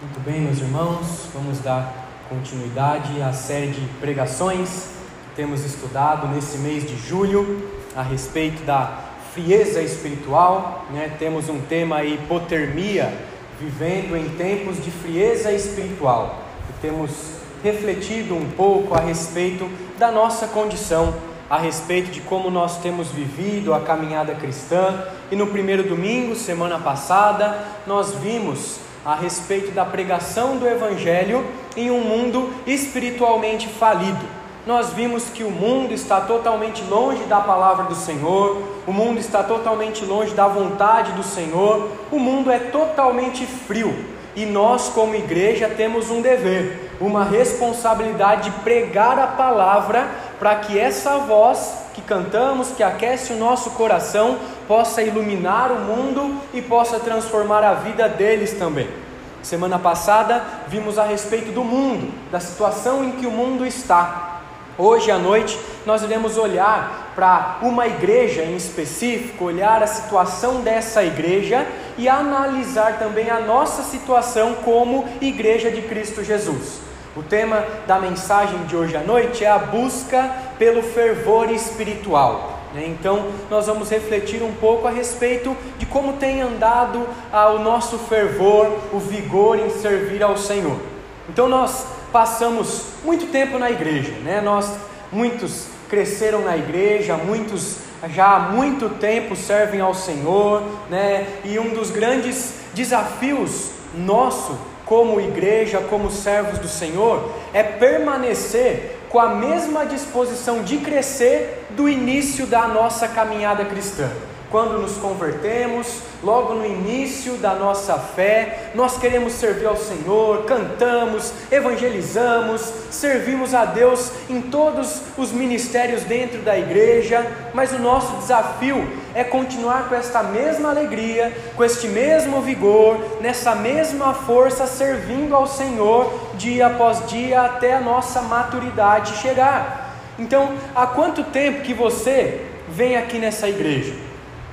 Muito bem, meus irmãos, vamos dar continuidade à série de pregações que temos estudado nesse mês de julho a respeito da frieza espiritual. Né? Temos um tema aí, hipotermia, vivendo em tempos de frieza espiritual. E temos refletido um pouco a respeito da nossa condição, a respeito de como nós temos vivido a caminhada cristã. E no primeiro domingo, semana passada, nós vimos a respeito da pregação do Evangelho em um mundo espiritualmente falido. Nós vimos que o mundo está totalmente longe da palavra do Senhor, o mundo está totalmente longe da vontade do Senhor, o mundo é totalmente frio e nós, como igreja, temos um dever, uma responsabilidade de pregar a palavra para que essa voz que cantamos, que aquece o nosso coração, possa iluminar o mundo e possa transformar a vida deles também. Semana passada vimos a respeito do mundo, da situação em que o mundo está. Hoje à noite nós iremos olhar para uma igreja em específico, olhar a situação dessa igreja e analisar também a nossa situação como igreja de Cristo Jesus. O tema da mensagem de hoje à noite é a busca pelo fervor espiritual. Né? Então, nós vamos refletir um pouco a respeito de como tem andado ah, o nosso fervor, o vigor em servir ao Senhor. Então, nós passamos muito tempo na igreja, né? Nós muitos cresceram na igreja, muitos já há muito tempo servem ao Senhor, né? E um dos grandes desafios nosso como igreja, como servos do Senhor, é permanecer com a mesma disposição de crescer do início da nossa caminhada cristã. Quando nos convertemos, logo no início da nossa fé, nós queremos servir ao Senhor, cantamos, evangelizamos, servimos a Deus em todos os ministérios dentro da igreja, mas o nosso desafio é continuar com esta mesma alegria, com este mesmo vigor, nessa mesma força, servindo ao Senhor dia após dia até a nossa maturidade chegar. Então, há quanto tempo que você vem aqui nessa igreja?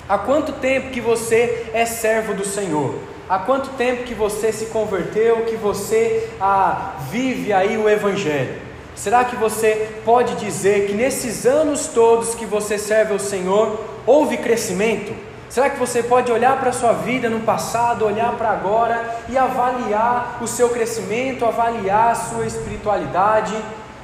Há quanto tempo que você é servo do Senhor? Há quanto tempo que você se converteu, que você ah, vive aí o Evangelho? Será que você pode dizer que nesses anos todos que você serve ao Senhor, houve crescimento? Será que você pode olhar para a sua vida no passado, olhar para agora e avaliar o seu crescimento, avaliar a sua espiritualidade?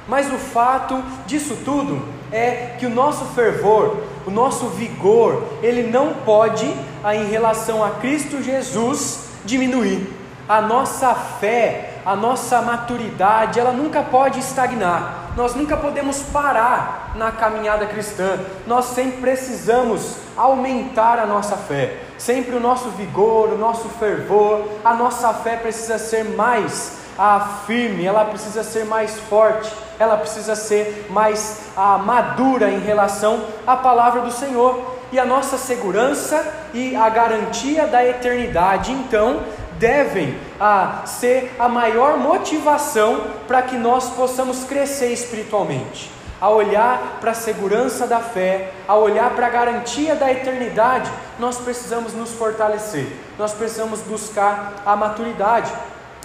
Mas o fato disso tudo é que o nosso fervor, o nosso vigor, ele não pode, ah, em relação a Cristo Jesus, diminuir. A nossa fé, a nossa maturidade, ela nunca pode estagnar. Nós nunca podemos parar na caminhada cristã. Nós sempre precisamos aumentar a nossa fé. Sempre o nosso vigor, o nosso fervor, a nossa fé precisa ser mais ah, firme, ela precisa ser mais forte, ela precisa ser mais ah, madura em relação à palavra do Senhor. E a nossa segurança e a garantia da eternidade, então, devem ah, ser a maior motivação para que nós possamos crescer espiritualmente. A olhar para a segurança da fé, a olhar para a garantia da eternidade, nós precisamos nos fortalecer, nós precisamos buscar a maturidade.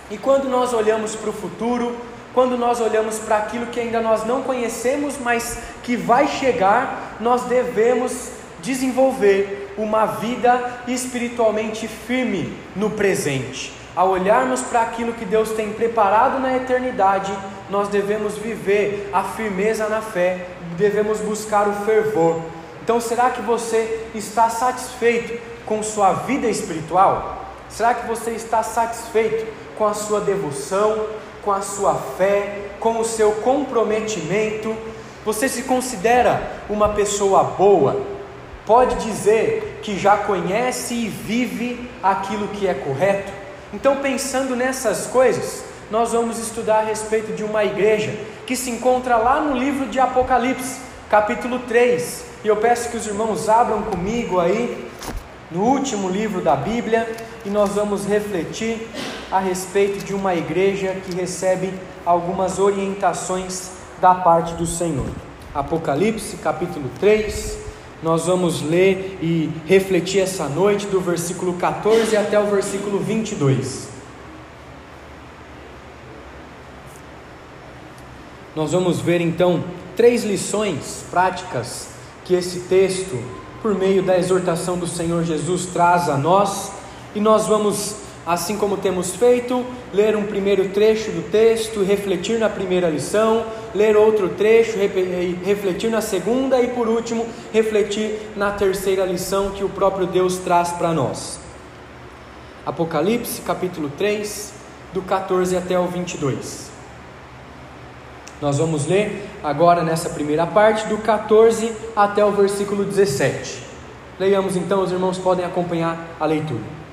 E quando nós olhamos para o futuro, quando nós olhamos para aquilo que ainda nós não conhecemos, mas que vai chegar, nós devemos desenvolver uma vida espiritualmente firme no presente. Ao olharmos para aquilo que Deus tem preparado na eternidade, nós devemos viver a firmeza na fé, devemos buscar o fervor. Então, será que você está satisfeito com sua vida espiritual? Será que você está satisfeito com a sua devoção, com a sua fé, com o seu comprometimento? Você se considera uma pessoa boa? Pode dizer que já conhece e vive aquilo que é correto? Então, pensando nessas coisas, nós vamos estudar a respeito de uma igreja que se encontra lá no livro de Apocalipse, capítulo 3. E eu peço que os irmãos abram comigo aí no último livro da Bíblia e nós vamos refletir a respeito de uma igreja que recebe algumas orientações da parte do Senhor. Apocalipse capítulo 3, nós vamos ler e refletir essa noite do versículo 14 até o versículo 22. Nós vamos ver então três lições práticas que esse texto, por meio da exortação do Senhor Jesus, traz a nós, e nós vamos assim como temos feito, ler um primeiro trecho do texto, refletir na primeira lição, ler outro trecho, refletir na segunda e, por último, refletir na terceira lição que o próprio Deus traz para nós. Apocalipse, capítulo 3, do 14 até o 22. Nós vamos ler agora nessa primeira parte, do 14 até o versículo 17. Leiamos então, os irmãos podem acompanhar a leitura.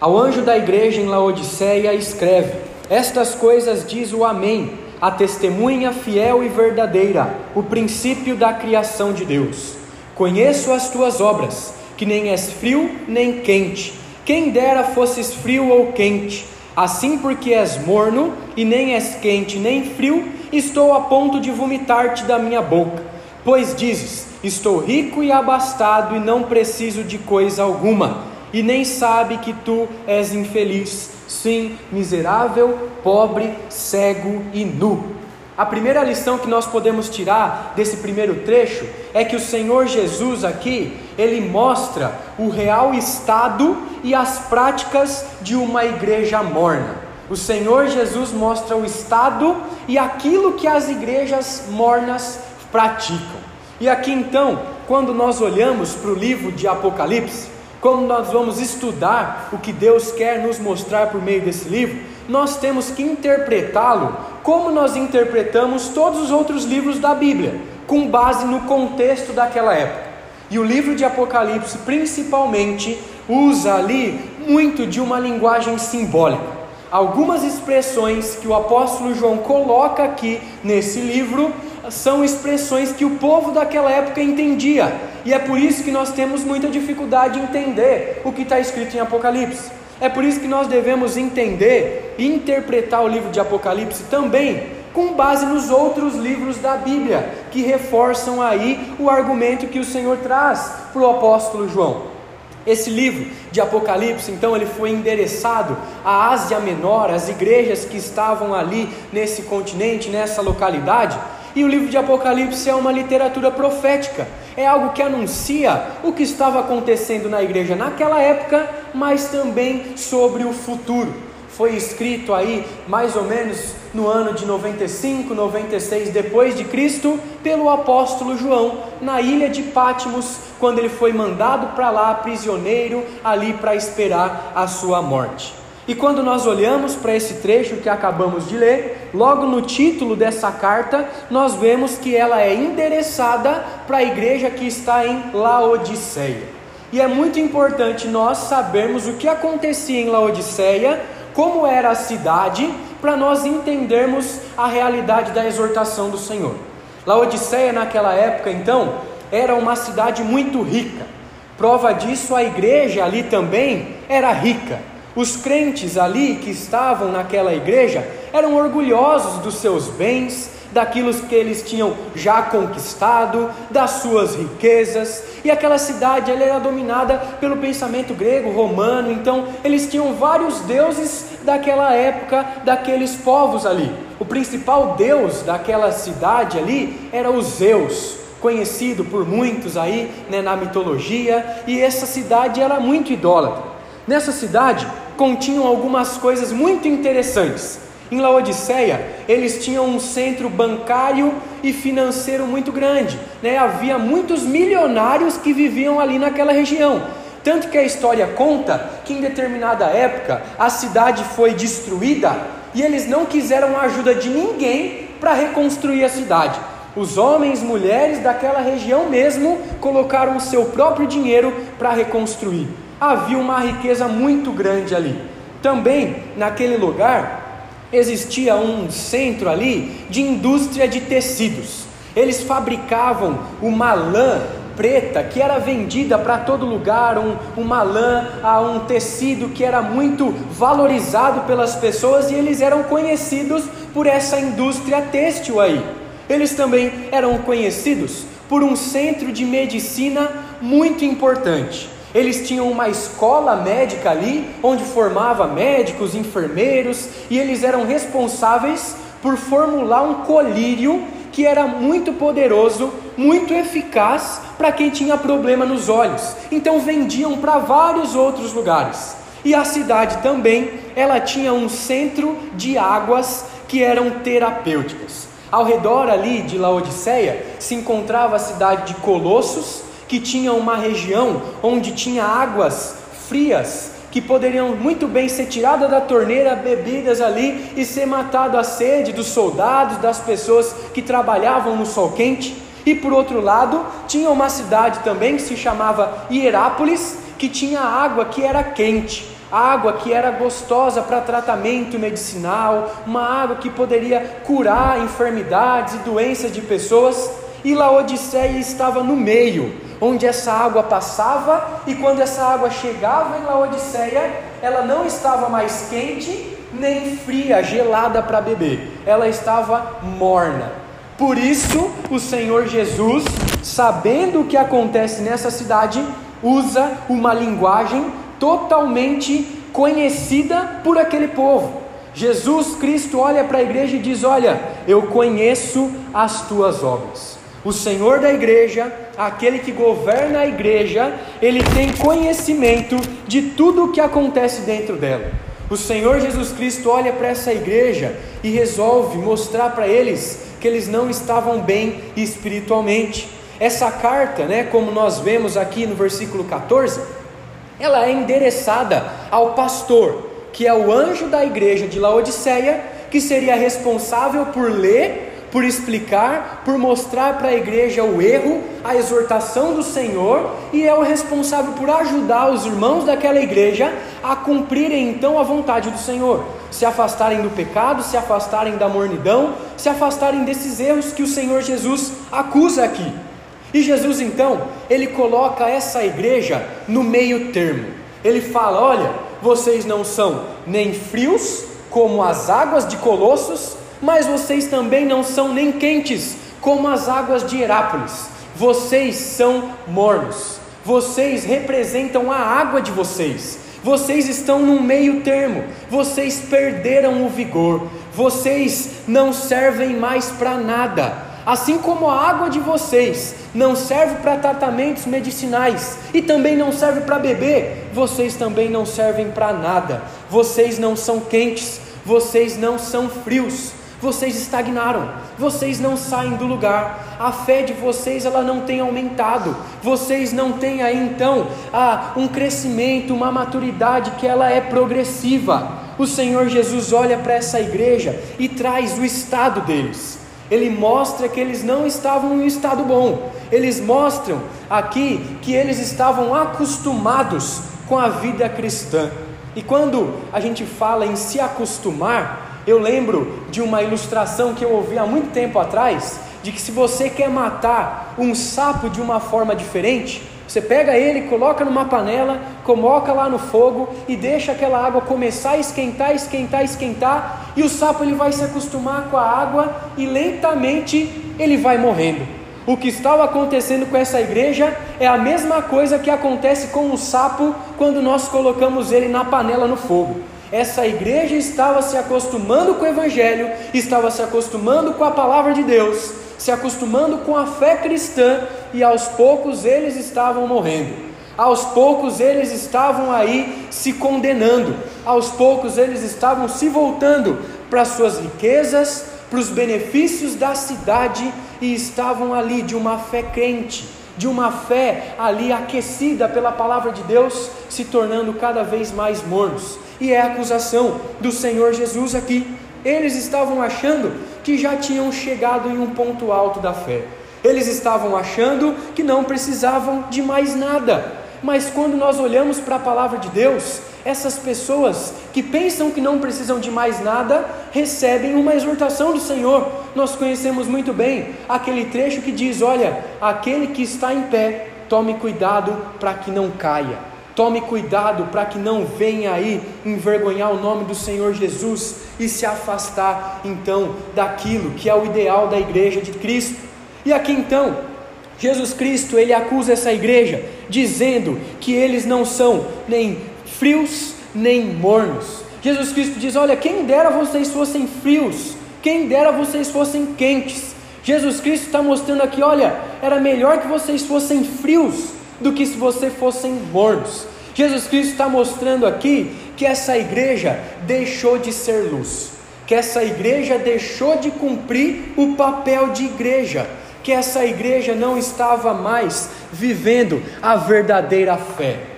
Ao anjo da igreja em Laodiceia, escreve: Estas coisas diz o Amém, a testemunha fiel e verdadeira, o princípio da criação de Deus. Conheço as tuas obras, que nem és frio nem quente. Quem dera fosses frio ou quente. Assim, porque és morno e nem és quente nem frio, estou a ponto de vomitar-te da minha boca. Pois dizes: Estou rico e abastado e não preciso de coisa alguma, e nem sabe que tu és infeliz, sim, miserável, pobre, cego e nu. A primeira lição que nós podemos tirar desse primeiro trecho é que o Senhor Jesus aqui, ele mostra o real estado e as práticas de uma igreja morna. O Senhor Jesus mostra o estado e aquilo que as igrejas mornas praticam. E aqui então, quando nós olhamos para o livro de Apocalipse, quando nós vamos estudar o que Deus quer nos mostrar por meio desse livro, nós temos que interpretá-lo como nós interpretamos todos os outros livros da Bíblia, com base no contexto daquela época. E o livro de Apocalipse, principalmente, usa ali muito de uma linguagem simbólica algumas expressões que o apóstolo João coloca aqui nesse livro são expressões que o povo daquela época entendia, e é por isso que nós temos muita dificuldade em entender o que está escrito em Apocalipse. É por isso que nós devemos entender e interpretar o livro de Apocalipse também com base nos outros livros da Bíblia, que reforçam aí o argumento que o Senhor traz para o apóstolo João. Esse livro de Apocalipse, então, ele foi endereçado à Ásia Menor, às igrejas que estavam ali nesse continente, nessa localidade. E o livro de Apocalipse é uma literatura profética, é algo que anuncia o que estava acontecendo na igreja naquela época, mas também sobre o futuro foi escrito aí mais ou menos no ano de 95, 96 depois de Cristo, pelo apóstolo João, na ilha de Pátimos, quando ele foi mandado para lá prisioneiro ali para esperar a sua morte. E quando nós olhamos para esse trecho que acabamos de ler, logo no título dessa carta, nós vemos que ela é endereçada para a igreja que está em Laodiceia. E é muito importante nós sabermos o que acontecia em Laodiceia como era a cidade, para nós entendermos a realidade da exortação do Senhor. Laodiceia, naquela época, então, era uma cidade muito rica. Prova disso, a igreja ali também era rica. Os crentes ali que estavam naquela igreja eram orgulhosos dos seus bens, daquilo que eles tinham já conquistado, das suas riquezas, e aquela cidade ela era dominada pelo pensamento grego, romano, então eles tinham vários deuses daquela época, daqueles povos ali. O principal deus daquela cidade ali era o Zeus, conhecido por muitos aí né, na mitologia, e essa cidade era muito idólatra. Nessa cidade continham algumas coisas muito interessantes. Em Laodiceia, eles tinham um centro bancário e financeiro muito grande. Né? Havia muitos milionários que viviam ali naquela região. Tanto que a história conta que em determinada época a cidade foi destruída e eles não quiseram a ajuda de ninguém para reconstruir a cidade. Os homens, mulheres daquela região mesmo colocaram o seu próprio dinheiro para reconstruir. Havia uma riqueza muito grande ali. Também naquele lugar existia um centro ali de indústria de tecidos. Eles fabricavam uma lã preta que era vendida para todo lugar, um, uma lã, um tecido que era muito valorizado pelas pessoas e eles eram conhecidos por essa indústria têxtil aí. Eles também eram conhecidos por um centro de medicina muito importante. Eles tinham uma escola médica ali, onde formava médicos, enfermeiros, e eles eram responsáveis por formular um colírio que era muito poderoso, muito eficaz para quem tinha problema nos olhos. Então vendiam para vários outros lugares. E a cidade também, ela tinha um centro de águas que eram terapêuticas. Ao redor ali de Laodiceia se encontrava a cidade de Colossos, que tinha uma região onde tinha águas frias que poderiam muito bem ser tiradas da torneira, bebidas ali e ser matado a sede dos soldados, das pessoas que trabalhavam no sol quente. E por outro lado, tinha uma cidade também que se chamava Hierápolis, que tinha água que era quente água que era gostosa para tratamento medicinal, uma água que poderia curar enfermidades e doenças de pessoas, e Laodiceia estava no meio, onde essa água passava, e quando essa água chegava em Laodiceia, ela não estava mais quente nem fria, gelada para beber, ela estava morna. Por isso, o Senhor Jesus, sabendo o que acontece nessa cidade, usa uma linguagem totalmente conhecida por aquele povo. Jesus Cristo olha para a igreja e diz: Olha, eu conheço as tuas obras. O Senhor da igreja, aquele que governa a igreja, ele tem conhecimento de tudo o que acontece dentro dela. O Senhor Jesus Cristo olha para essa igreja e resolve mostrar para eles que eles não estavam bem espiritualmente. Essa carta, né, como nós vemos aqui no versículo 14, ela é endereçada ao pastor, que é o anjo da igreja de Laodiceia, que seria responsável por ler, por explicar, por mostrar para a igreja o erro, a exortação do Senhor, e é o responsável por ajudar os irmãos daquela igreja a cumprirem então a vontade do Senhor, se afastarem do pecado, se afastarem da mornidão, se afastarem desses erros que o Senhor Jesus acusa aqui. E Jesus então, ele coloca essa igreja no meio termo. Ele fala: olha, vocês não são nem frios, como as águas de Colossos, mas vocês também não são nem quentes, como as águas de Herápolis. Vocês são mornos. Vocês representam a água de vocês. Vocês estão no meio termo. Vocês perderam o vigor. Vocês não servem mais para nada Assim como a água de vocês não serve para tratamentos medicinais e também não serve para beber, vocês também não servem para nada. Vocês não são quentes, vocês não são frios. Vocês estagnaram, vocês não saem do lugar, a fé de vocês ela não tem aumentado, vocês não têm aí então ah, um crescimento, uma maturidade que ela é progressiva. O Senhor Jesus olha para essa igreja e traz o estado deles ele mostra que eles não estavam em um estado bom. Eles mostram aqui que eles estavam acostumados com a vida cristã. E quando a gente fala em se acostumar, eu lembro de uma ilustração que eu ouvi há muito tempo atrás, de que se você quer matar um sapo de uma forma diferente, você pega ele, coloca numa panela, coloca lá no fogo e deixa aquela água começar a esquentar, esquentar, esquentar, e o sapo ele vai se acostumar com a água e lentamente ele vai morrendo. O que estava acontecendo com essa igreja é a mesma coisa que acontece com o sapo quando nós colocamos ele na panela no fogo. Essa igreja estava se acostumando com o Evangelho, estava se acostumando com a palavra de Deus, se acostumando com a fé cristã e aos poucos eles estavam morrendo. Aos poucos eles estavam aí se condenando. Aos poucos eles estavam se voltando para suas riquezas, para os benefícios da cidade e estavam ali de uma fé crente, de uma fé ali aquecida pela palavra de Deus, se tornando cada vez mais mornos. E é a acusação do Senhor Jesus aqui. Eles estavam achando que já tinham chegado em um ponto alto da fé. Eles estavam achando que não precisavam de mais nada. Mas quando nós olhamos para a palavra de Deus, essas pessoas que pensam que não precisam de mais nada, recebem uma exortação do Senhor. Nós conhecemos muito bem aquele trecho que diz: Olha, aquele que está em pé, tome cuidado para que não caia. Tome cuidado para que não venha aí envergonhar o nome do Senhor Jesus e se afastar então daquilo que é o ideal da igreja de Cristo. E aqui então, Jesus Cristo, ele acusa essa igreja dizendo que eles não são nem frios nem mornos. Jesus Cristo diz: "Olha, quem dera vocês fossem frios Quem dera vocês fossem quentes. Jesus Cristo está mostrando aqui: olha, era melhor que vocês fossem frios do que se vocês fossem mornos. Jesus Cristo está mostrando aqui que essa igreja deixou de ser luz, que essa igreja deixou de cumprir o papel de igreja, que essa igreja não estava mais vivendo a verdadeira fé.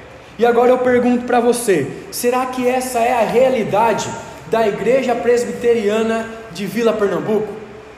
E agora eu pergunto para você: será que essa é a realidade da igreja presbiteriana de Vila Pernambuco?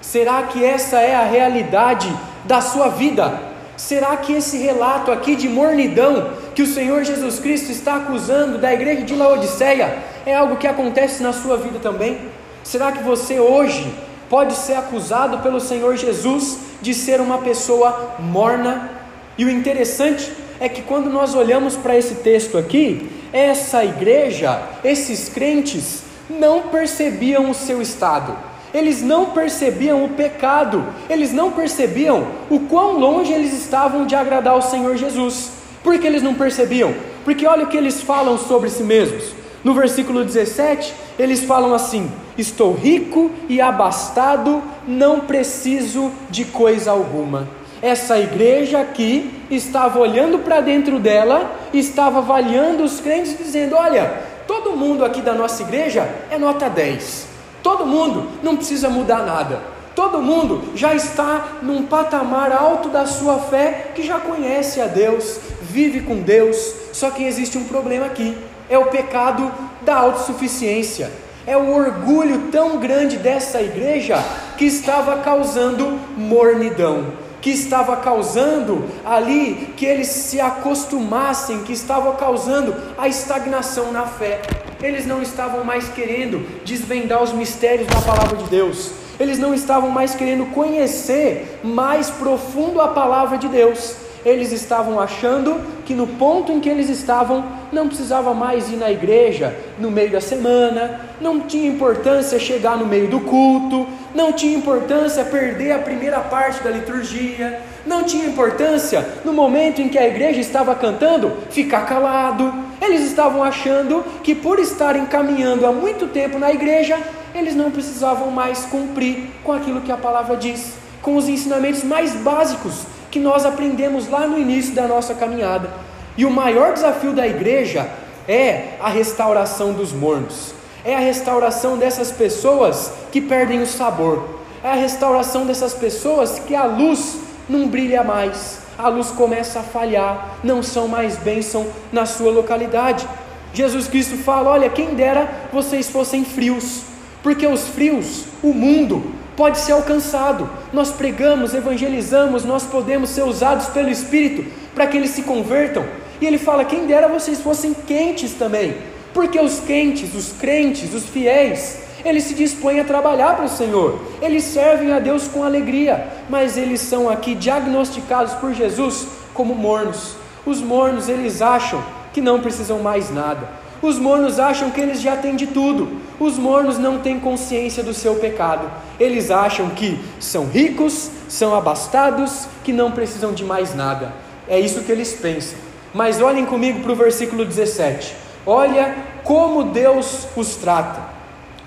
Será que essa é a realidade da sua vida? Será que esse relato aqui de mornidão que o Senhor Jesus Cristo está acusando da igreja de Laodiceia é algo que acontece na sua vida também? Será que você hoje pode ser acusado pelo Senhor Jesus de ser uma pessoa morna? E o interessante é que quando nós olhamos para esse texto aqui, essa igreja, esses crentes, não percebiam o seu estado eles não percebiam o pecado, eles não percebiam o quão longe eles estavam de agradar o Senhor Jesus. Por que eles não percebiam? Porque olha o que eles falam sobre si mesmos. No versículo 17, eles falam assim: Estou rico e abastado, não preciso de coisa alguma. Essa igreja aqui estava olhando para dentro dela, estava avaliando os crentes, dizendo: Olha, todo mundo aqui da nossa igreja é nota 10. Todo mundo não precisa mudar nada. Todo mundo já está num patamar alto da sua fé que já conhece a Deus, vive com Deus. Só que existe um problema aqui: é o pecado da autossuficiência. É o orgulho tão grande dessa igreja que estava causando mornidão, que estava causando ali que eles se acostumassem, que estava causando a estagnação na fé. Eles não estavam mais querendo desvendar os mistérios da palavra de Deus, eles não estavam mais querendo conhecer mais profundo a palavra de Deus, eles estavam achando que no ponto em que eles estavam, não precisava mais ir na igreja no meio da semana, não tinha importância chegar no meio do culto, não tinha importância perder a primeira parte da liturgia, não tinha importância no momento em que a igreja estava cantando ficar calado. Eles estavam achando que por estarem caminhando há muito tempo na igreja, eles não precisavam mais cumprir com aquilo que a palavra diz, com os ensinamentos mais básicos que nós aprendemos lá no início da nossa caminhada. E o maior desafio da igreja é a restauração dos mornos, é a restauração dessas pessoas que perdem o sabor, é a restauração dessas pessoas que a luz não brilha mais, a luz começa a falhar, não são mais bênção na sua localidade. Jesus Cristo fala: Olha, quem dera vocês fossem frios, porque os frios, o mundo, pode ser alcançado. Nós pregamos, evangelizamos, nós podemos ser usados pelo Espírito para que eles se convertam. E ele fala: quem dera vocês fossem quentes também, porque os quentes, os crentes, os fiéis, eles se dispõem a trabalhar para o Senhor, eles servem a Deus com alegria, mas eles são aqui diagnosticados por Jesus como mornos. Os mornos, eles acham que não precisam mais nada. Os mornos acham que eles já têm de tudo. Os mornos não têm consciência do seu pecado. Eles acham que são ricos, são abastados, que não precisam de mais nada. É isso que eles pensam. Mas olhem comigo para o versículo 17. Olha como Deus os trata.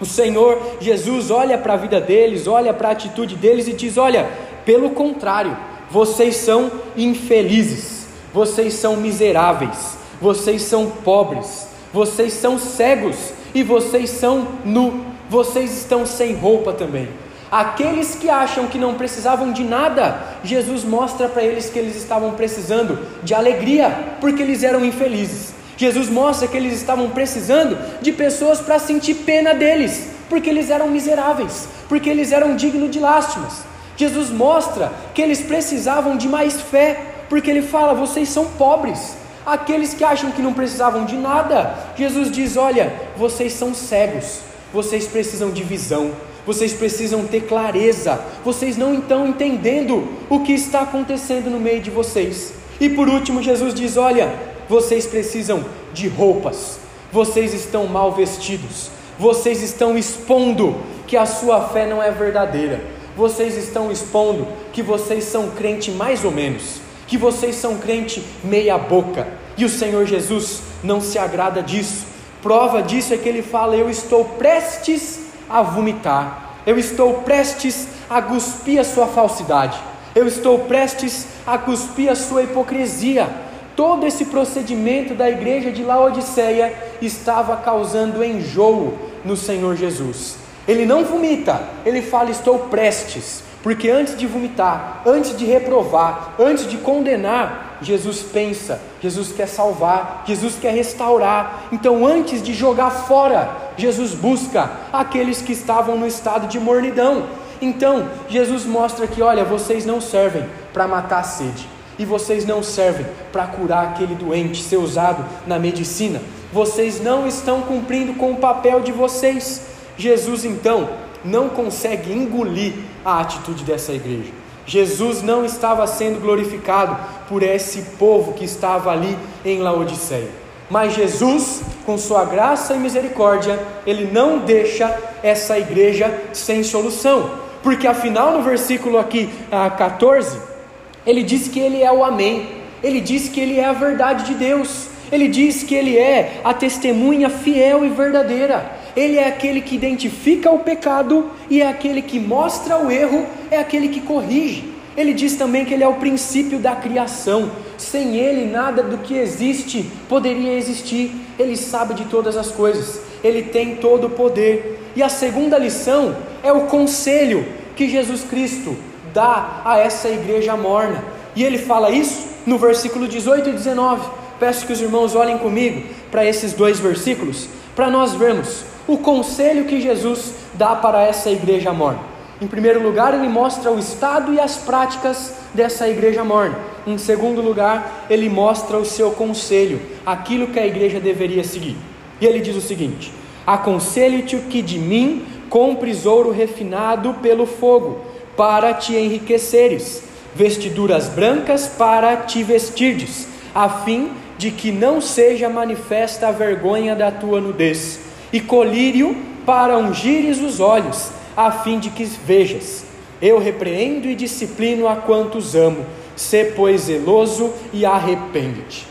O Senhor Jesus olha para a vida deles, olha para a atitude deles e diz: Olha, pelo contrário, vocês são infelizes, vocês são miseráveis, vocês são pobres, vocês são cegos e vocês são nu, vocês estão sem roupa também. Aqueles que acham que não precisavam de nada, Jesus mostra para eles que eles estavam precisando de alegria, porque eles eram infelizes. Jesus mostra que eles estavam precisando de pessoas para sentir pena deles, porque eles eram miseráveis, porque eles eram dignos de lástimas. Jesus mostra que eles precisavam de mais fé, porque ele fala: vocês são pobres. Aqueles que acham que não precisavam de nada, Jesus diz: olha, vocês são cegos, vocês precisam de visão, vocês precisam ter clareza, vocês não estão entendendo o que está acontecendo no meio de vocês. E por último, Jesus diz: olha, vocês precisam de roupas, vocês estão mal vestidos, vocês estão expondo que a sua fé não é verdadeira, vocês estão expondo que vocês são crente mais ou menos, que vocês são crente meia boca, e o Senhor Jesus não se agrada disso. Prova disso é que ele fala: Eu estou prestes a vomitar. Eu estou prestes a cuspir a sua falsidade. Eu estou prestes a cuspir a sua hipocrisia. Todo esse procedimento da igreja de Laodiceia estava causando enjoo no Senhor Jesus. Ele não vomita, ele fala: Estou prestes. Porque antes de vomitar, antes de reprovar, antes de condenar, Jesus pensa, Jesus quer salvar, Jesus quer restaurar. Então, antes de jogar fora, Jesus busca aqueles que estavam no estado de mornidão. Então, Jesus mostra que, olha, vocês não servem para matar a sede, e vocês não servem para curar aquele doente, ser usado na medicina. Vocês não estão cumprindo com o papel de vocês. Jesus, então, não consegue engolir a atitude dessa igreja. Jesus não estava sendo glorificado por esse povo que estava ali em Laodiceia. Mas Jesus, com sua graça e misericórdia, ele não deixa essa igreja sem solução. Porque afinal, no versículo aqui 14, ah, ele diz que ele é o Amém. Ele diz que ele é a verdade de Deus. Ele diz que ele é a testemunha fiel e verdadeira. Ele é aquele que identifica o pecado e é aquele que mostra o erro, é aquele que corrige. Ele diz também que ele é o princípio da criação. Sem ele, nada do que existe poderia existir. Ele sabe de todas as coisas, ele tem todo o poder. E a segunda lição é o conselho que Jesus Cristo dá a essa igreja morna. E ele fala isso no versículo 18 e 19. Peço que os irmãos olhem comigo para esses dois versículos, para nós vermos o conselho que Jesus dá para essa igreja morna. Em primeiro lugar, ele mostra o estado e as práticas dessa igreja morna. Em segundo lugar, ele mostra o seu conselho, aquilo que a igreja deveria seguir. E ele diz o seguinte: Aconselho-te que de mim compres ouro refinado pelo fogo, para te enriqueceres, vestiduras brancas para te vestirdes, a fim de que não seja manifesta a vergonha da tua nudez e colírio para ungires os olhos, a fim de que vejas. Eu repreendo e disciplino a quantos amo. Sê, pois, zeloso e arrepende-te.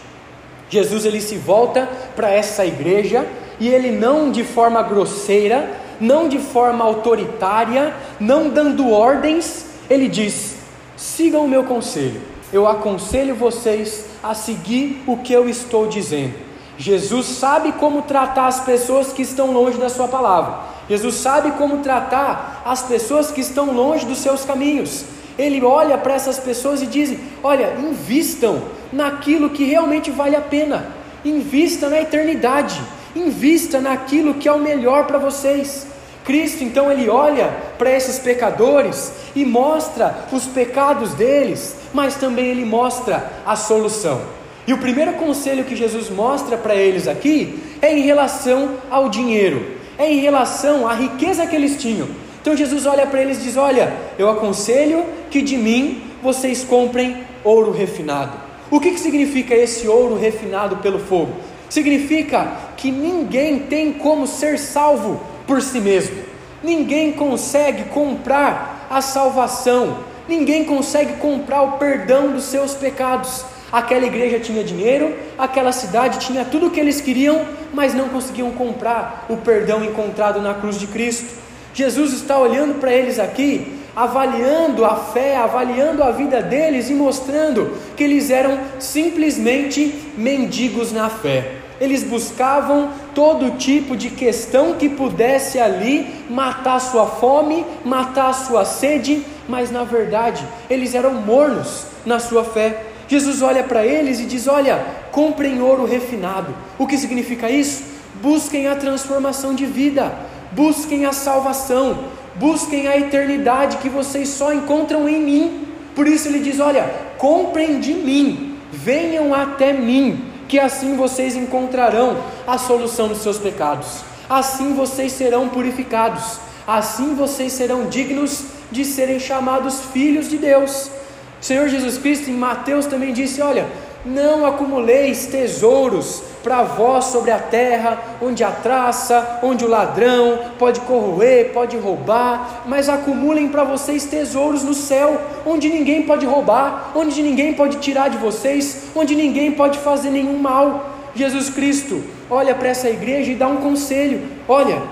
Jesus ele se volta para essa igreja e ele não de forma grosseira, não de forma autoritária, não dando ordens, ele diz: sigam o meu conselho. Eu aconselho vocês a seguir o que eu estou dizendo. Jesus sabe como tratar as pessoas que estão longe da Sua palavra. Jesus sabe como tratar as pessoas que estão longe dos seus caminhos. Ele olha para essas pessoas e diz: Olha, invistam naquilo que realmente vale a pena, invista na eternidade, invista naquilo que é o melhor para vocês. Cristo então ele olha para esses pecadores e mostra os pecados deles, mas também ele mostra a solução. E o primeiro conselho que Jesus mostra para eles aqui é em relação ao dinheiro, é em relação à riqueza que eles tinham. Então Jesus olha para eles e diz: Olha, eu aconselho que de mim vocês comprem ouro refinado. O que, que significa esse ouro refinado pelo fogo? Significa que ninguém tem como ser salvo por si mesmo, ninguém consegue comprar a salvação, ninguém consegue comprar o perdão dos seus pecados. Aquela igreja tinha dinheiro, aquela cidade tinha tudo o que eles queriam, mas não conseguiam comprar o perdão encontrado na cruz de Cristo. Jesus está olhando para eles aqui, avaliando a fé, avaliando a vida deles e mostrando que eles eram simplesmente mendigos na fé. Eles buscavam todo tipo de questão que pudesse ali matar sua fome, matar sua sede, mas na verdade eles eram mornos na sua fé. Jesus olha para eles e diz: Olha, comprem ouro refinado. O que significa isso? Busquem a transformação de vida, busquem a salvação, busquem a eternidade que vocês só encontram em mim. Por isso ele diz: Olha, comprem de mim, venham até mim, que assim vocês encontrarão a solução dos seus pecados, assim vocês serão purificados, assim vocês serão dignos de serem chamados filhos de Deus. O Senhor Jesus Cristo em Mateus também disse: Olha, não acumuleis tesouros para vós sobre a terra, onde a traça, onde o ladrão pode corroer, pode roubar, mas acumulem para vocês tesouros no céu, onde ninguém pode roubar, onde ninguém pode tirar de vocês, onde ninguém pode fazer nenhum mal. Jesus Cristo olha para essa igreja e dá um conselho: olha,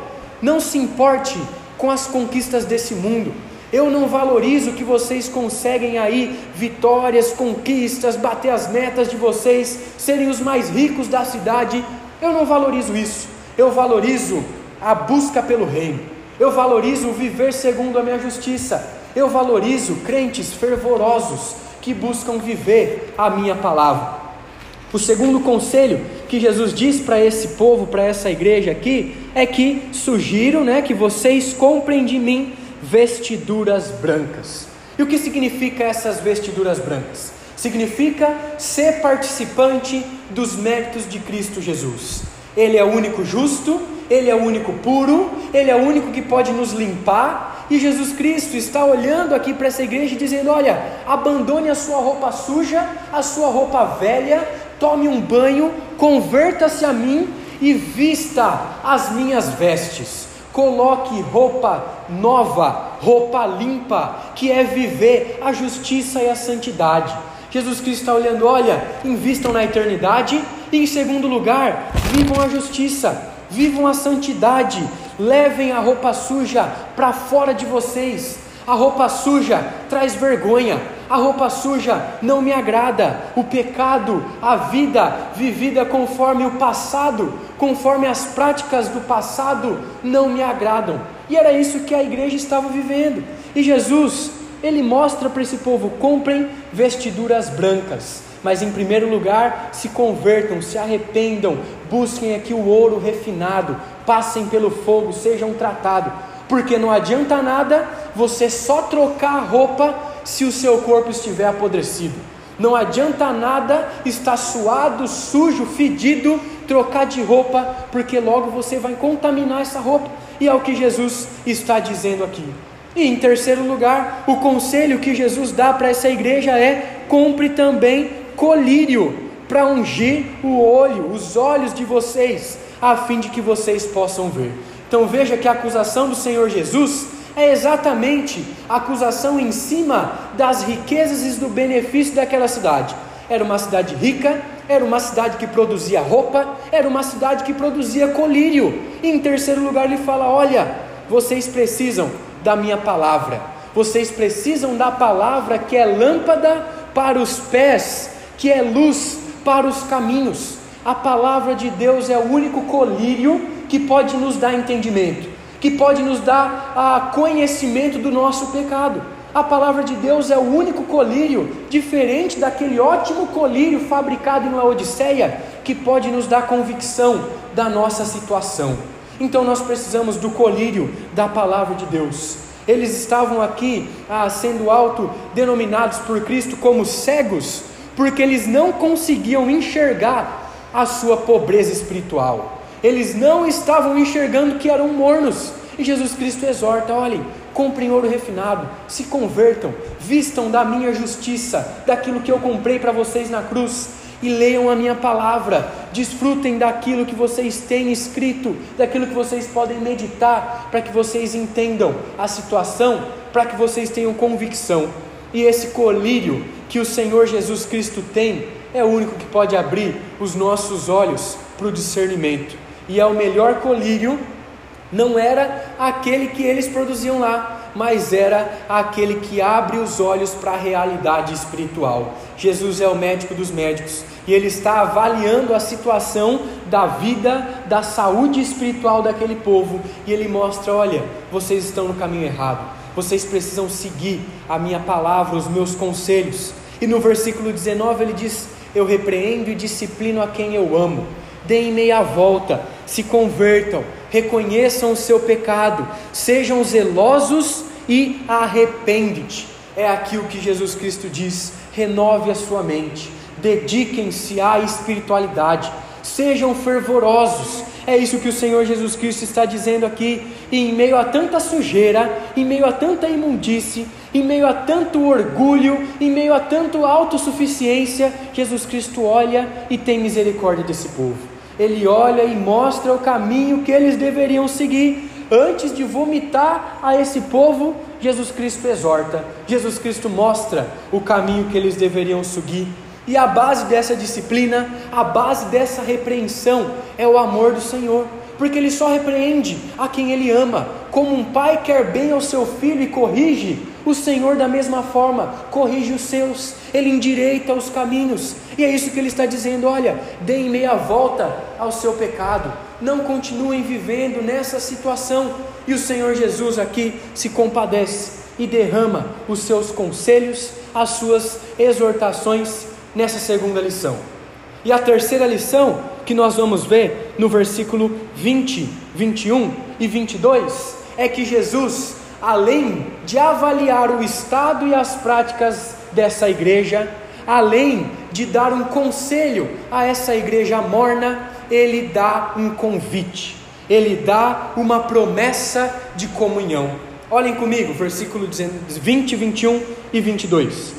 não se importe com as conquistas desse mundo. Eu não valorizo que vocês conseguem aí vitórias, conquistas, bater as metas de vocês, serem os mais ricos da cidade. Eu não valorizo isso. Eu valorizo a busca pelo reino. Eu valorizo viver segundo a minha justiça. Eu valorizo crentes fervorosos que buscam viver a minha palavra. O segundo conselho que Jesus diz para esse povo, para essa igreja aqui, é que sugiro, né, que vocês comprem de mim vestiduras brancas. E o que significa essas vestiduras brancas? Significa ser participante dos méritos de Cristo Jesus. Ele é o único justo, ele é o único puro, ele é o único que pode nos limpar. E Jesus Cristo está olhando aqui para essa igreja e dizendo: Olha, abandone a sua roupa suja, a sua roupa velha, tome um banho, converta-se a mim e vista as minhas vestes Coloque roupa nova, roupa limpa, que é viver a justiça e a santidade. Jesus Cristo está olhando, olha, invistam na eternidade e, em segundo lugar, vivam a justiça, vivam a santidade, levem a roupa suja para fora de vocês. A roupa suja traz vergonha, a roupa suja não me agrada, o pecado, a vida vivida conforme o passado, conforme as práticas do passado, não me agradam. E era isso que a igreja estava vivendo. E Jesus, ele mostra para esse povo: comprem vestiduras brancas, mas em primeiro lugar, se convertam, se arrependam, busquem aqui o ouro refinado, passem pelo fogo, sejam tratados, porque não adianta nada você só trocar a roupa se o seu corpo estiver apodrecido. Não adianta nada estar suado, sujo, fedido, trocar de roupa, porque logo você vai contaminar essa roupa. E é o que Jesus está dizendo aqui. E em terceiro lugar, o conselho que Jesus dá para essa igreja é: compre também colírio para ungir o olho, os olhos de vocês, a fim de que vocês possam ver. Então veja que a acusação do Senhor Jesus é exatamente a acusação em cima das riquezas e do benefício daquela cidade. Era uma cidade rica, era uma cidade que produzia roupa, era uma cidade que produzia colírio. E em terceiro lugar, ele fala: Olha, vocês precisam da minha palavra, vocês precisam da palavra que é lâmpada para os pés, que é luz para os caminhos. A palavra de Deus é o único colírio que pode nos dar entendimento que pode nos dar a conhecimento do nosso pecado. A palavra de Deus é o único colírio, diferente daquele ótimo colírio fabricado em Laodiceia, que pode nos dar convicção da nossa situação. Então nós precisamos do colírio da palavra de Deus. Eles estavam aqui ah, sendo autodenominados por Cristo como cegos, porque eles não conseguiam enxergar a sua pobreza espiritual eles não estavam enxergando que eram mornos. E Jesus Cristo exorta: olhem, comprem ouro refinado, se convertam, vistam da minha justiça, daquilo que eu comprei para vocês na cruz, e leiam a minha palavra, desfrutem daquilo que vocês têm escrito, daquilo que vocês podem meditar, para que vocês entendam a situação, para que vocês tenham convicção. E esse colírio que o Senhor Jesus Cristo tem é o único que pode abrir os nossos olhos para o discernimento e é o melhor colírio não era aquele que eles produziam lá, mas era aquele que abre os olhos para a realidade espiritual. Jesus é o médico dos médicos e ele está avaliando a situação da vida, da saúde espiritual daquele povo e ele mostra: olha, vocês estão no caminho errado, vocês precisam seguir a minha palavra, os meus conselhos. E no versículo 19 ele diz: Eu repreendo e disciplino a quem eu amo deem meia volta, se convertam, reconheçam o seu pecado, sejam zelosos e arrepende-te. É aqui o que Jesus Cristo diz: renove a sua mente, dediquem-se à espiritualidade, sejam fervorosos. É isso que o Senhor Jesus Cristo está dizendo aqui. E em meio a tanta sujeira, em meio a tanta imundície, em meio a tanto orgulho, em meio a tanto autossuficiência, Jesus Cristo olha e tem misericórdia desse povo ele olha e mostra o caminho que eles deveriam seguir. Antes de vomitar a esse povo, Jesus Cristo exorta, Jesus Cristo mostra o caminho que eles deveriam seguir. E a base dessa disciplina, a base dessa repreensão é o amor do Senhor. porque ele só repreende a quem ele ama. Como um pai quer bem ao seu filho e corrige, o Senhor, da mesma forma, corrige os seus, ele endireita os caminhos, e é isso que ele está dizendo: olha, deem meia volta ao seu pecado, não continuem vivendo nessa situação. E o Senhor Jesus aqui se compadece e derrama os seus conselhos, as suas exortações nessa segunda lição. E a terceira lição que nós vamos ver no versículo 20, 21 e 22 é que Jesus, além de avaliar o estado e as práticas dessa igreja, além de dar um conselho a essa igreja morna, ele dá um convite, ele dá uma promessa de comunhão. Olhem comigo, versículo 20, 21 e 22.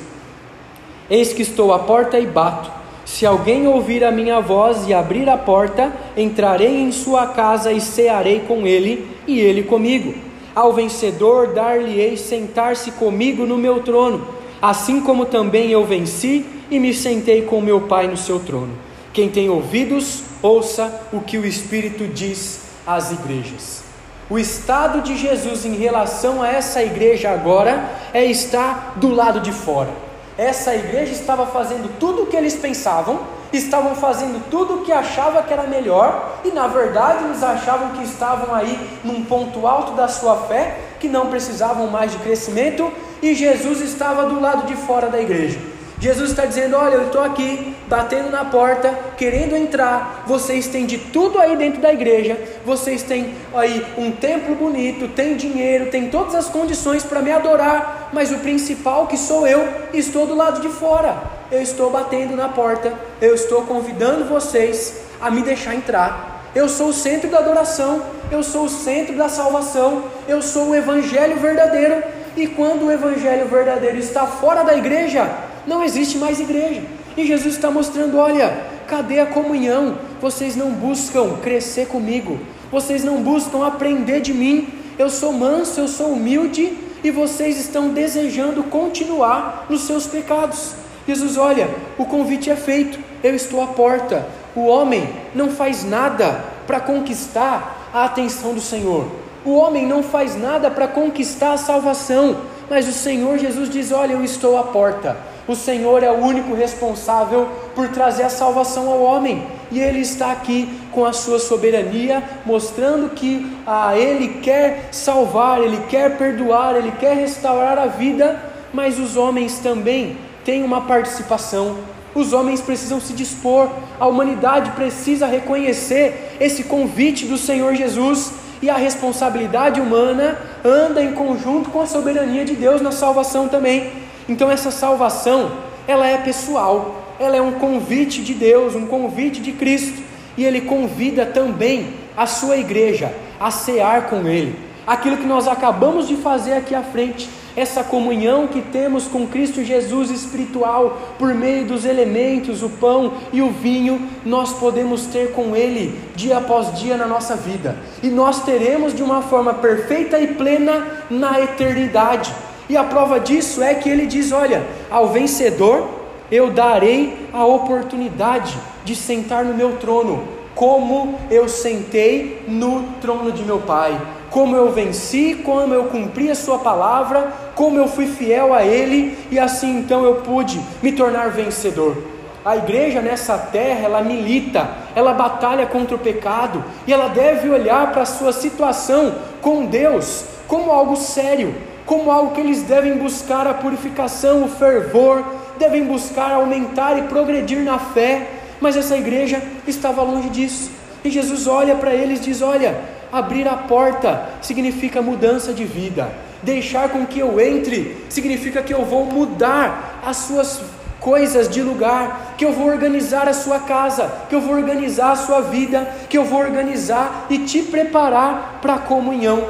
Eis que estou à porta e bato. Se alguém ouvir a minha voz e abrir a porta, entrarei em sua casa e cearei com ele, e ele comigo. Ao vencedor dar-lhe-ei sentar-se comigo no meu trono, assim como também eu venci e me sentei com meu Pai no seu trono. Quem tem ouvidos, ouça o que o Espírito diz às igrejas. O estado de Jesus em relação a essa igreja agora é estar do lado de fora essa igreja estava fazendo tudo o que eles pensavam, estavam fazendo tudo o que achava que era melhor, e na verdade eles achavam que estavam aí num ponto alto da sua fé, que não precisavam mais de crescimento, e Jesus estava do lado de fora da igreja. Jesus está dizendo: Olha, eu estou aqui, batendo na porta, querendo entrar. Vocês têm de tudo aí dentro da igreja. Vocês têm aí um templo bonito, tem dinheiro, tem todas as condições para me adorar. Mas o principal, que sou eu, estou do lado de fora. Eu estou batendo na porta. Eu estou convidando vocês a me deixar entrar. Eu sou o centro da adoração. Eu sou o centro da salvação. Eu sou o evangelho verdadeiro. E quando o evangelho verdadeiro está fora da igreja, não existe mais igreja. E Jesus está mostrando: olha, cadê a comunhão? Vocês não buscam crescer comigo, vocês não buscam aprender de mim. Eu sou manso, eu sou humilde e vocês estão desejando continuar nos seus pecados. Jesus, olha, o convite é feito, eu estou à porta. O homem não faz nada para conquistar a atenção do Senhor. O homem não faz nada para conquistar a salvação, mas o Senhor Jesus diz: Olha, eu estou à porta. O Senhor é o único responsável por trazer a salvação ao homem. E Ele está aqui com a sua soberania, mostrando que ah, Ele quer salvar, Ele quer perdoar, Ele quer restaurar a vida, mas os homens também têm uma participação. Os homens precisam se dispor, a humanidade precisa reconhecer esse convite do Senhor Jesus e a responsabilidade humana anda em conjunto com a soberania de Deus na salvação também. Então essa salvação, ela é pessoal, ela é um convite de Deus, um convite de Cristo, e ele convida também a sua igreja a cear com ele. Aquilo que nós acabamos de fazer aqui à frente, essa comunhão que temos com Cristo Jesus espiritual, por meio dos elementos, o pão e o vinho, nós podemos ter com Ele dia após dia na nossa vida, e nós teremos de uma forma perfeita e plena na eternidade. E a prova disso é que ele diz: Olha, ao vencedor eu darei a oportunidade de sentar no meu trono, como eu sentei no trono de meu pai, como eu venci, como eu cumpri a sua palavra, como eu fui fiel a ele e assim então eu pude me tornar vencedor. A igreja nessa terra, ela milita, ela batalha contra o pecado e ela deve olhar para a sua situação com Deus como algo sério, como algo que eles devem buscar a purificação, o fervor, devem buscar aumentar e progredir na fé, mas essa igreja estava longe disso. E Jesus olha para eles e diz: Olha, abrir a porta significa mudança de vida, deixar com que eu entre significa que eu vou mudar as suas coisas de lugar, que eu vou organizar a sua casa, que eu vou organizar a sua vida, que eu vou organizar e te preparar para a comunhão.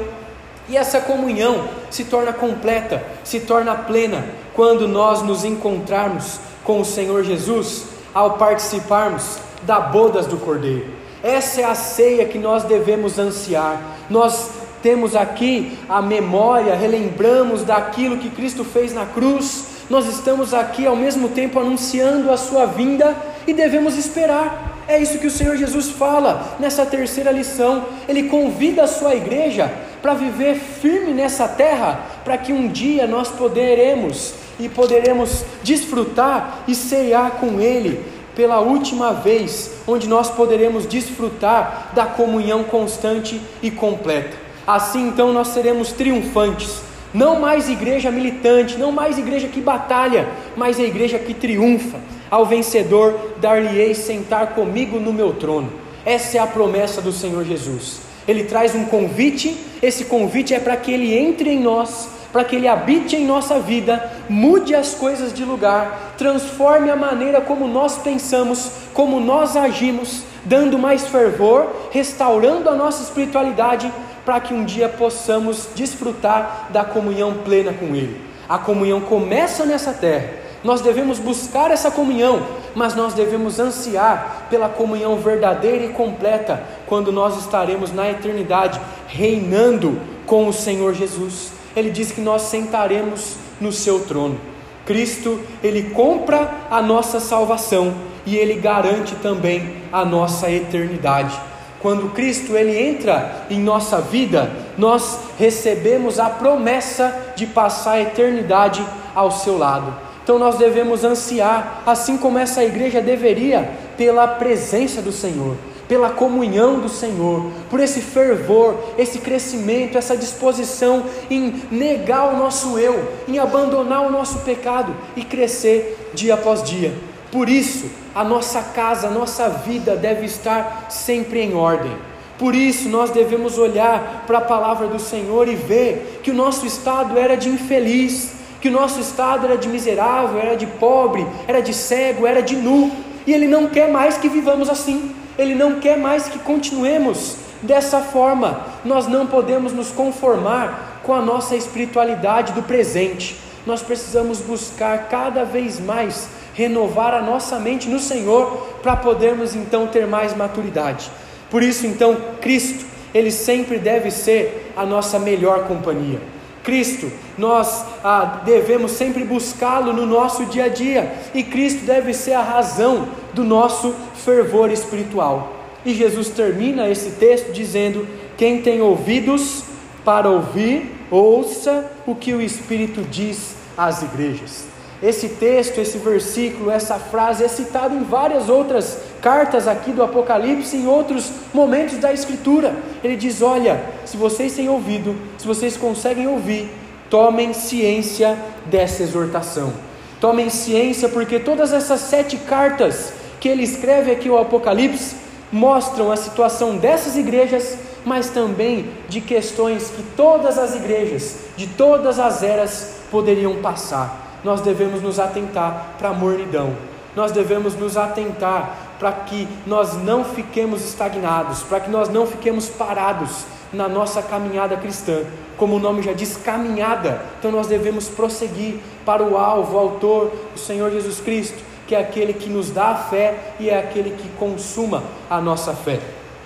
E essa comunhão se torna completa, se torna plena, quando nós nos encontrarmos com o Senhor Jesus ao participarmos da bodas do Cordeiro. Essa é a ceia que nós devemos ansiar. Nós temos aqui a memória, relembramos daquilo que Cristo fez na cruz. Nós estamos aqui ao mesmo tempo anunciando a sua vinda e devemos esperar. É isso que o Senhor Jesus fala nessa terceira lição. Ele convida a sua igreja para viver firme nessa terra, para que um dia nós poderemos e poderemos desfrutar e ceiar com Ele pela última vez, onde nós poderemos desfrutar da comunhão constante e completa. Assim então nós seremos triunfantes. Não mais igreja militante, não mais igreja que batalha, mas a igreja que triunfa. Ao vencedor dar-lhe-ei sentar comigo no meu trono. Essa é a promessa do Senhor Jesus. Ele traz um convite, esse convite é para que ele entre em nós para que Ele habite em nossa vida, mude as coisas de lugar, transforme a maneira como nós pensamos, como nós agimos, dando mais fervor, restaurando a nossa espiritualidade, para que um dia possamos desfrutar da comunhão plena com Ele. A comunhão começa nessa terra. Nós devemos buscar essa comunhão, mas nós devemos ansiar pela comunhão verdadeira e completa quando nós estaremos na eternidade reinando com o Senhor Jesus ele diz que nós sentaremos no seu trono. Cristo, ele compra a nossa salvação e ele garante também a nossa eternidade. Quando Cristo ele entra em nossa vida, nós recebemos a promessa de passar a eternidade ao seu lado. Então nós devemos ansiar, assim como essa igreja deveria, pela presença do Senhor pela comunhão do Senhor, por esse fervor, esse crescimento, essa disposição em negar o nosso eu, em abandonar o nosso pecado e crescer dia após dia. Por isso, a nossa casa, a nossa vida deve estar sempre em ordem. Por isso, nós devemos olhar para a palavra do Senhor e ver que o nosso estado era de infeliz, que o nosso estado era de miserável, era de pobre, era de cego, era de nu, e Ele não quer mais que vivamos assim. Ele não quer mais que continuemos dessa forma. Nós não podemos nos conformar com a nossa espiritualidade do presente. Nós precisamos buscar cada vez mais renovar a nossa mente no Senhor para podermos então ter mais maturidade. Por isso, então, Cristo, ele sempre deve ser a nossa melhor companhia. Cristo, nós ah, devemos sempre buscá-lo no nosso dia a dia, e Cristo deve ser a razão do nosso fervor espiritual. E Jesus termina esse texto dizendo: Quem tem ouvidos para ouvir, ouça o que o Espírito diz às igrejas. Esse texto, esse versículo, essa frase é citado em várias outras cartas aqui do Apocalipse, em outros momentos da Escritura. Ele diz: Olha, se vocês têm ouvido, se vocês conseguem ouvir, tomem ciência dessa exortação. Tomem ciência, porque todas essas sete cartas que ele escreve aqui o Apocalipse mostram a situação dessas igrejas, mas também de questões que todas as igrejas, de todas as eras, poderiam passar nós devemos nos atentar para a mornidão, nós devemos nos atentar para que nós não fiquemos estagnados, para que nós não fiquemos parados na nossa caminhada cristã. Como o nome já diz, caminhada. Então nós devemos prosseguir para o alvo, o autor, o Senhor Jesus Cristo, que é aquele que nos dá a fé e é aquele que consuma a nossa fé.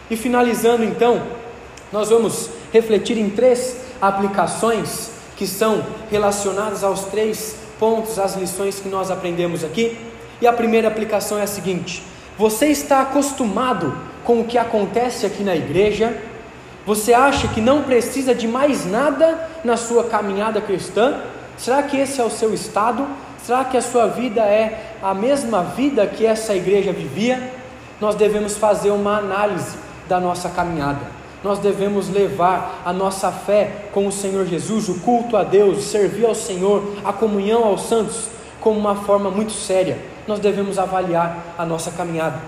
E finalizando então, nós vamos refletir em três aplicações que são relacionadas aos três pontos, as lições que nós aprendemos aqui. E a primeira aplicação é a seguinte: você está acostumado com o que acontece aqui na igreja? Você acha que não precisa de mais nada na sua caminhada cristã? Será que esse é o seu estado? Será que a sua vida é a mesma vida que essa igreja vivia? Nós devemos fazer uma análise da nossa caminhada nós devemos levar a nossa fé com o Senhor Jesus, o culto a Deus, servir ao Senhor, a comunhão aos santos, como uma forma muito séria. Nós devemos avaliar a nossa caminhada.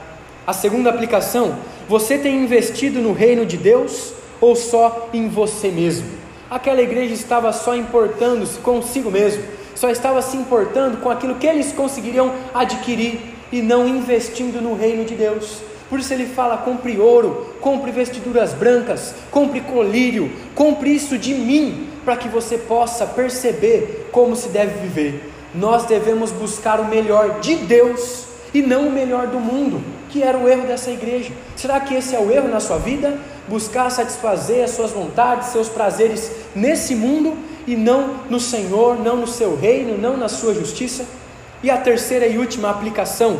A segunda aplicação: você tem investido no reino de Deus ou só em você mesmo? Aquela igreja estava só importando-se consigo mesmo, só estava se importando com aquilo que eles conseguiriam adquirir e não investindo no reino de Deus. Por isso ele fala: compre ouro, compre vestiduras brancas, compre colírio, compre isso de mim, para que você possa perceber como se deve viver. Nós devemos buscar o melhor de Deus e não o melhor do mundo, que era o erro dessa igreja. Será que esse é o erro na sua vida? Buscar satisfazer as suas vontades, seus prazeres nesse mundo e não no Senhor, não no seu reino, não na sua justiça? E a terceira e última aplicação: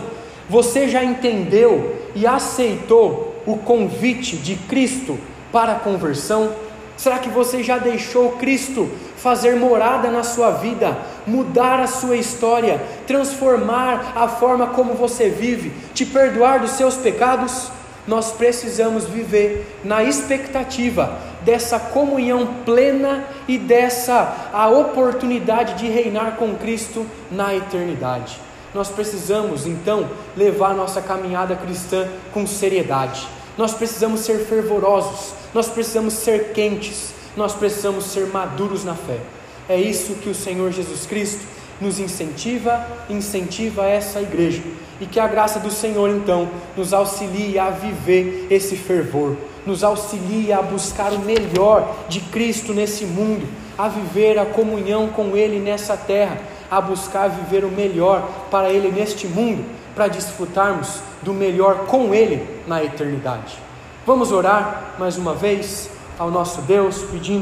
você já entendeu e aceitou o convite de Cristo para a conversão? Será que você já deixou Cristo fazer morada na sua vida, mudar a sua história, transformar a forma como você vive, te perdoar dos seus pecados? Nós precisamos viver na expectativa dessa comunhão plena e dessa a oportunidade de reinar com Cristo na eternidade. Nós precisamos então levar nossa caminhada cristã com seriedade. Nós precisamos ser fervorosos, nós precisamos ser quentes, nós precisamos ser maduros na fé. É isso que o Senhor Jesus Cristo nos incentiva, incentiva essa igreja. E que a graça do Senhor então nos auxilie a viver esse fervor, nos auxilie a buscar o melhor de Cristo nesse mundo, a viver a comunhão com Ele nessa terra, a buscar viver o melhor para Ele neste mundo, para desfrutarmos do melhor com Ele na eternidade. Vamos orar mais uma vez ao nosso Deus, pedindo